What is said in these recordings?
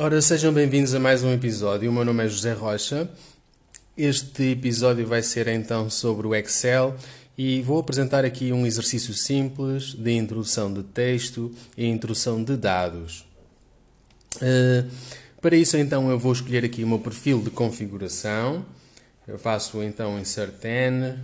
Ora, sejam bem-vindos a mais um episódio. O meu nome é José Rocha. Este episódio vai ser então sobre o Excel e vou apresentar aqui um exercício simples de introdução de texto e introdução de dados. Uh, para isso, então, eu vou escolher aqui o meu perfil de configuração. Eu faço então insert N.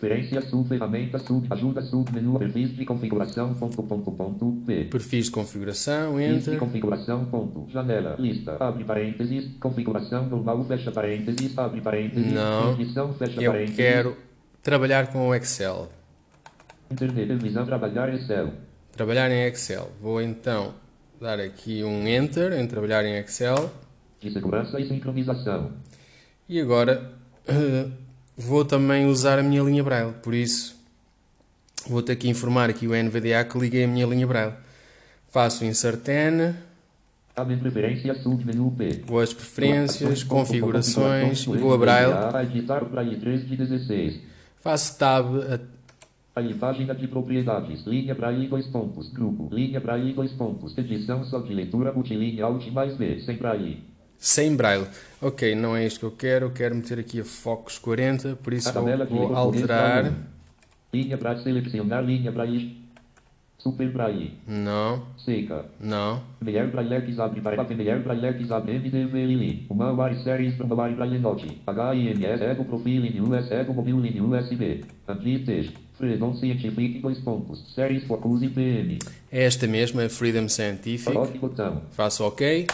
Referência, sub, ferramenta, sub, ajuda, sub, menu, perfis de configuração, ponto, ponto, ponto, P. Perfis de configuração, Perfis de enter. configuração, ponto, janela, lista, abre parênteses, configuração normal, fecha parênteses, abre parênteses, Não. definição, fecha Eu parênteses, quero trabalhar com o Excel. internet, visão, trabalhar, Excel, Trabalhar em Excel. Vou então dar aqui um enter em trabalhar em Excel. de segurança e sincronização, E agora eh, vou também usar a minha linha Braille. Por isso vou ter que informar aqui o NVDA que liguei a minha linha Braille. Faço insert N, abre preferência, sub, menu, P. vou às preferências, configurações vou a Braille. NVDA, editar Braille 3 de 16. Faço tab a Aí, página de propriedades, linha Braille dois pontos, grupo, linha Braille dois pontos, edição só de leitura, multilinha Alt mais B, sem Braille. Sem Braille. Ok, não é isto que eu quero. Eu quero meter aqui a Focus 40, por isso vou, vou alterar. Braille. Linha Braille, selecionar linha Braille. Super Braille, Não, seca. não. Meyer Braille abre para Meyer Braille abre MDVL. Uma wire series from wire Braille note. HIMS ego profile in US ego mobile in USB. Amplites. Freedom Scientific dois pontos. Series Focus IPM. É esta mesma, Freedom Scientific. Faço OK.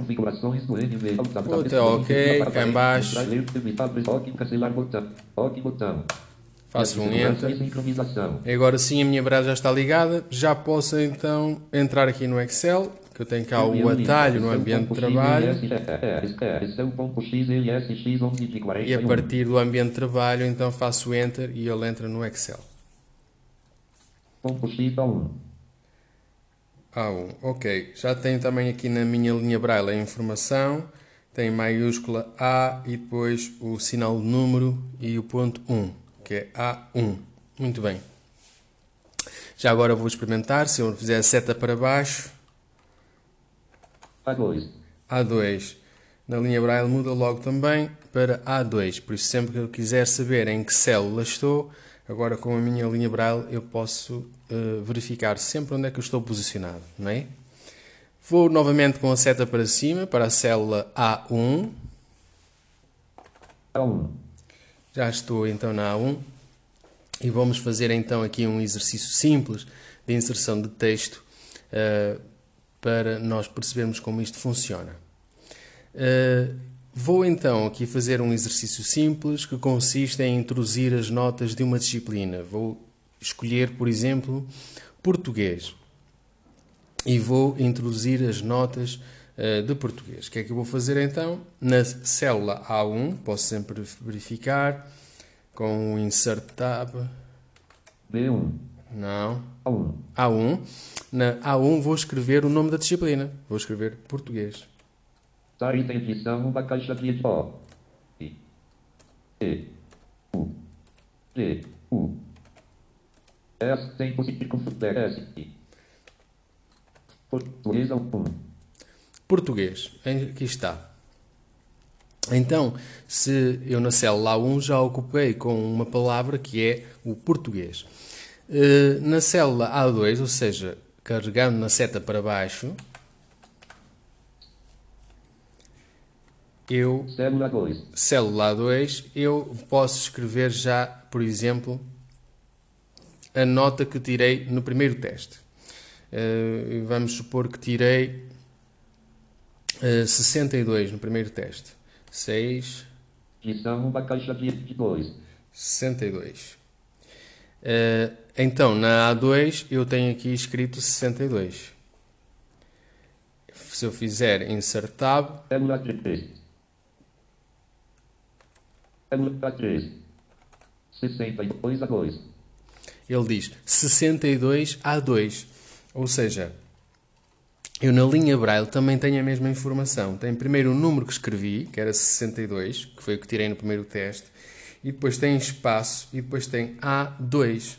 Configurações do NV. OK, cá em baixo. Ok. Ok, botão. Faço um Enter. sincronização. E agora sim a minha Braille já está ligada. Já posso então entrar aqui no Excel, que eu tenho cá o atalho no ambiente de trabalho. Esse é o ponto XLSX 11 de E a 41. partir do ambiente de trabalho então faço Enter e ele entra no Excel. Ponto 1. A1, ok. Já tenho também aqui na minha linha Braille a informação. Tem maiúscula A e depois o sinal de número e o ponto 1, que é A1. Muito bem. Já agora vou experimentar. Se eu fizer a seta para baixo, A2. A2. Na linha Braille muda logo também para A2. Por isso, sempre que eu quiser saber em que célula estou, agora com a minha linha Braille eu posso eh, verificar sempre onde é que eu estou posicionado, não é? Vou novamente com a seta para cima, para a célula A1. A1. Já estou então na A1 e vamos fazer então aqui um exercício simples de inserção de texto eh, para nós percebermos como isto funciona. Eh, vou então aqui fazer um exercício simples que consiste em introduzir as notas de uma disciplina. Vou escolher, por exemplo, português e vou introduzir as notas eh, de português. O que é que eu vou fazer então? Na célula A1, posso sempre verificar com o Insert Tab. B1. Não. A1. A1. Na A1 vou escrever o nome da disciplina. Vou escrever português. Dar edição uma caixa de O. I. E. U. G. U. S. Tempo confundir. S. I. Português 1. Português. Aqui está. Então, se eu na célula A1 já ocupei com uma palavra que é o português. Eh, Na célula A2, ou seja, carregando na seta para baixo, eu Célula 2. célula A2, eu posso escrever já, por exemplo, a nota que tirei no primeiro teste. Eh, vamos supor que tirei eh, 62 no primeiro teste. 6, Edição uma caixa de 2. 62. Eh, então, na A2, eu tenho aqui escrito 62. Se eu fizer insert tab, Célula 3. Célula 3. 62 a 2. ele diz 62 A2. Ou seja, eu na linha Braille também tenho a mesma informação. Tem primeiro o número que escrevi, que era 62, que foi o que tirei no primeiro teste, e depois tem espaço, e depois tem A2.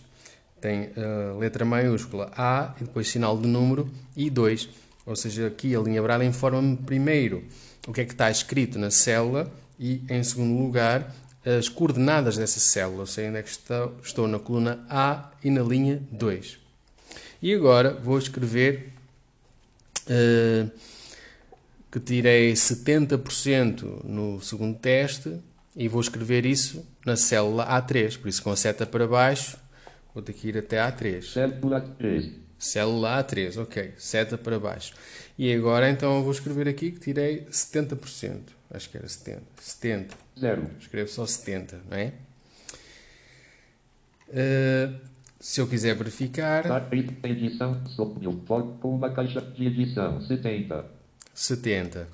Tem a letra maiúscula A, e depois sinal de número, e 2. Ou seja, aqui a linha Braille informa-me primeiro o que é que está escrito na célula e, em segundo lugar, as coordenadas dessa célula. Ou seja, onde é que estou, estou na coluna A e na linha 2. E agora vou escrever uh, que tirei 70% no segundo teste e vou escrever isso na célula A3. Por isso, com a seta para baixo, vou ter que ir até A3. Célula 3. Célula A3, ok. Seta para baixo. E agora, então, eu vou escrever aqui que tirei 70%. Acho que era 70. 70. Zero. Escrevo só 70, não é? Uh, se eu quiser verificar... Edição, com uma caixa de edição, 70. 70.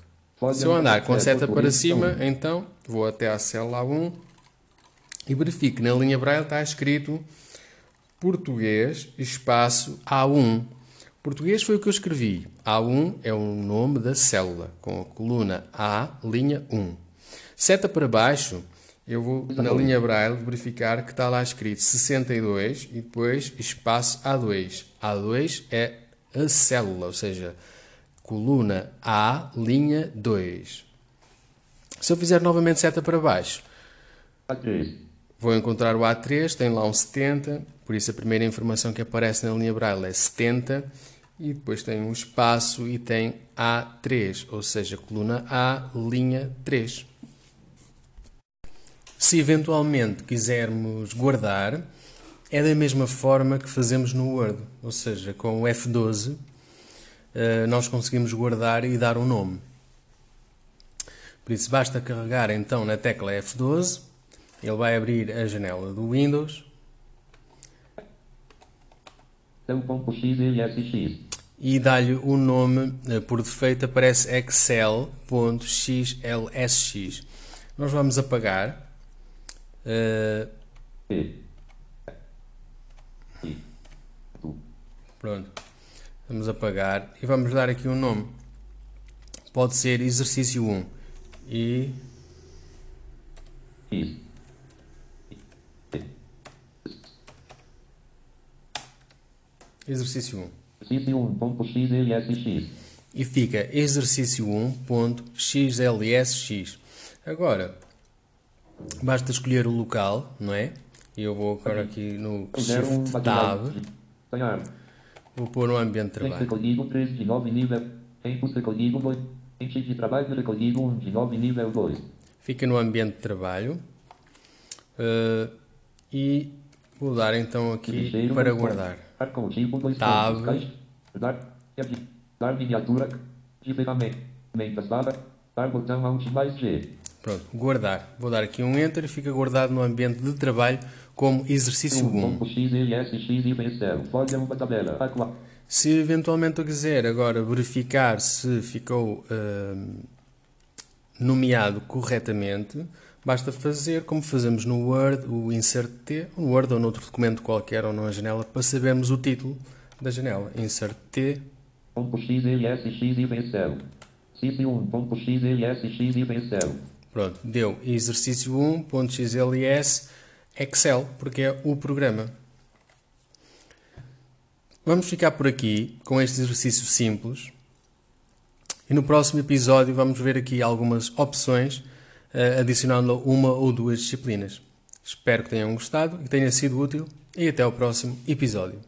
Se eu andar com a seta para cima, então vou até à célula 1 e verifico que na linha Braille está escrito português, espaço A1. Português foi o que eu escrevi. A1 é o nome da célula, com a coluna A, linha 1. Seta para baixo, eu vou na linha Braille verificar que está lá escrito 62 e depois espaço A2. A2 é a célula, ou seja, coluna A, linha 2. Se eu fizer novamente seta para baixo, A3. vou encontrar o A3, tem lá um 70, por isso a primeira informação que aparece na linha Braille é 70, e depois tem um espaço e tem A3, ou seja, coluna A, linha 3. Se eventualmente quisermos guardar, é da mesma forma que fazemos no Word, ou seja, com o F12 eh, nós conseguimos guardar e dar um nome. Por isso, basta carregar então na tecla F12, ele vai abrir a janela do Windows. E dá-lhe o nome, eh, por defeito aparece excel.xlsx. Nós vamos apagar. Uh... Pronto. Vamos apagar e vamos dar aqui um nome. Pode ser exercício 1. E. Exercício 1. Exercício 1.xlsx. E fica exercício 1.xlsx. Agora, basta escolher o local, não é? E eu vou agora aqui no Shift Tab. Vou pôr um ambiente de trabalho. Recolhido 3 de 9 nível. Tempos recolhido 2. Ente de trabalho recolhido 1 de 9 nível 2. Fica no ambiente de trabalho. Uh, e vou dar então aqui para guardar. Tab. Dar, dar miniatura. Barra. Dar botão Alt mais G. Pronto, guardar. Vou dar aqui um Enter e fica guardado no ambiente de trabalho como exercício 1. Se eventualmente eu quiser agora verificar se ficou uh, nomeado corretamente, basta fazer como fazemos no Word, o Insert T, no Word ou noutro documento qualquer ou numa janela, para sabermos o título da janela. Insert T. Pronto, deu exercício 1.xls Excel, porque é o programa. Vamos ficar por aqui com este exercício simples. E no próximo episódio vamos ver aqui algumas opções, uh, adicionando uma ou duas disciplinas. Espero que tenham gostado e que tenha sido útil e até o próximo episódio.